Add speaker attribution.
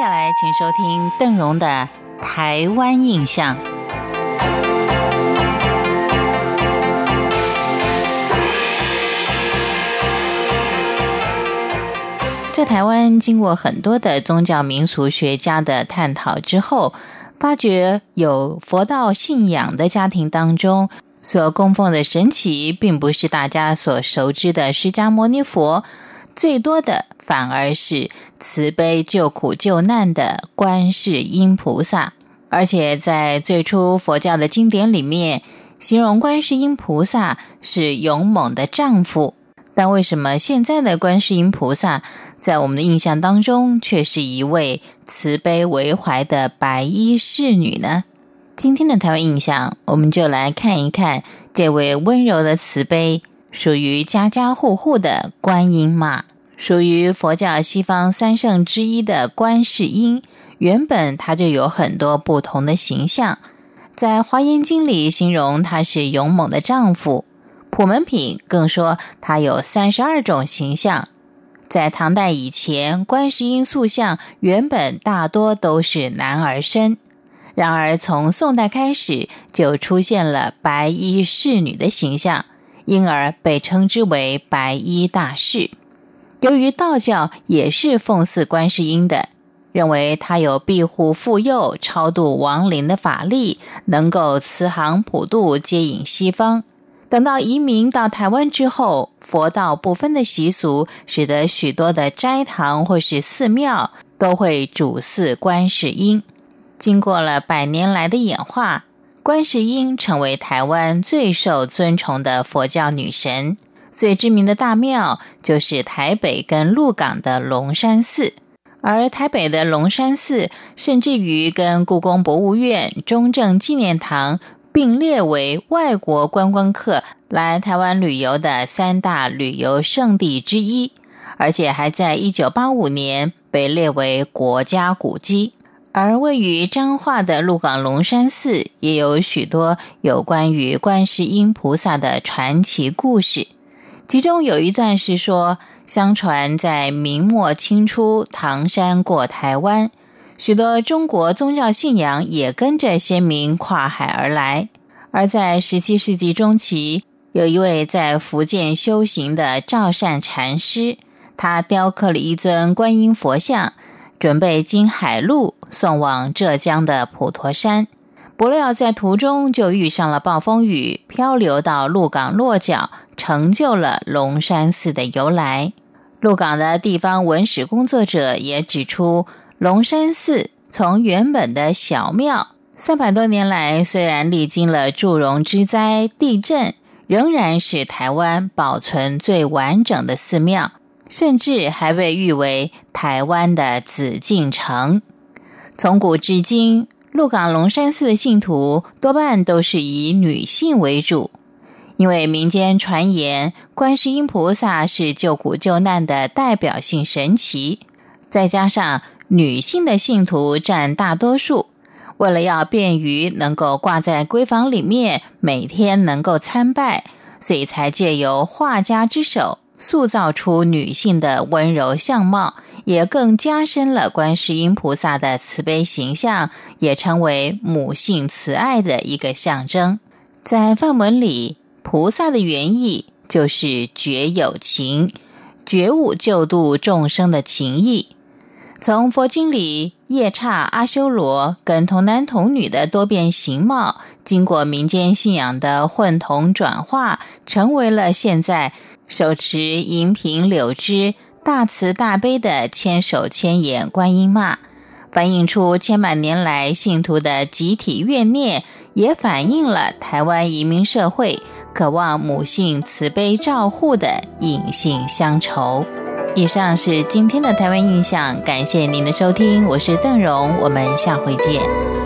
Speaker 1: 接下来，请收听邓荣的《台湾印象》。在台湾，经过很多的宗教民俗学家的探讨之后，发觉有佛道信仰的家庭当中，所供奉的神奇，并不是大家所熟知的释迦牟尼佛。最多的反而是慈悲救苦救难的观世音菩萨，而且在最初佛教的经典里面，形容观世音菩萨是勇猛的丈夫。但为什么现在的观世音菩萨在我们的印象当中却是一位慈悲为怀的白衣侍女呢？今天的台湾印象，我们就来看一看这位温柔的慈悲，属于家家户户的观音妈。属于佛教西方三圣之一的观世音，原本它就有很多不同的形象。在《华严经》里形容他是勇猛的丈夫，《普门品》更说他有三十二种形象。在唐代以前，观世音塑像原本大多都是男儿身，然而从宋代开始就出现了白衣侍女的形象，因而被称之为白衣大士。由于道教也是奉祀观世音的，认为他有庇护护佑、超度亡灵的法力，能够慈航普渡、接引西方。等到移民到台湾之后，佛道不分的习俗，使得许多的斋堂或是寺庙都会主祀观世音。经过了百年来的演化，观世音成为台湾最受尊崇的佛教女神。最知名的大庙就是台北跟鹿港的龙山寺，而台北的龙山寺甚至于跟故宫博物院、中正纪念堂并列为外国观光客来台湾旅游的三大旅游胜地之一，而且还在一九八五年被列为国家古迹。而位于彰化的鹿港龙山寺也有许多有关于观世音菩萨的传奇故事。其中有一段是说，相传在明末清初，唐山过台湾，许多中国宗教信仰也跟着先民跨海而来。而在十七世纪中期，有一位在福建修行的赵善禅师，他雕刻了一尊观音佛像，准备经海路送往浙江的普陀山。不料在途中就遇上了暴风雨，漂流到鹿港落脚，成就了龙山寺的由来。鹿港的地方文史工作者也指出，龙山寺从原本的小庙，三百多年来虽然历经了祝融之灾、地震，仍然是台湾保存最完整的寺庙，甚至还被誉为台湾的紫禁城。从古至今。鹿港龙山寺的信徒多半都是以女性为主，因为民间传言观世音菩萨是救苦救难的代表性神奇，再加上女性的信徒占大多数，为了要便于能够挂在闺房里面，每天能够参拜，所以才借由画家之手。塑造出女性的温柔相貌，也更加深了观世音菩萨的慈悲形象，也成为母性慈爱的一个象征。在梵文里，菩萨的原意就是觉有情，觉悟救度众生的情谊。从佛经里夜叉、阿修罗跟童男童女的多变形貌，经过民间信仰的混同转化，成为了现在。手持银瓶柳枝，大慈大悲的千手千眼观音骂，反映出千百年来信徒的集体怨念，也反映了台湾移民社会渴望母性慈悲照护的隐性乡愁。以上是今天的台湾印象，感谢您的收听，我是邓荣，我们下回见。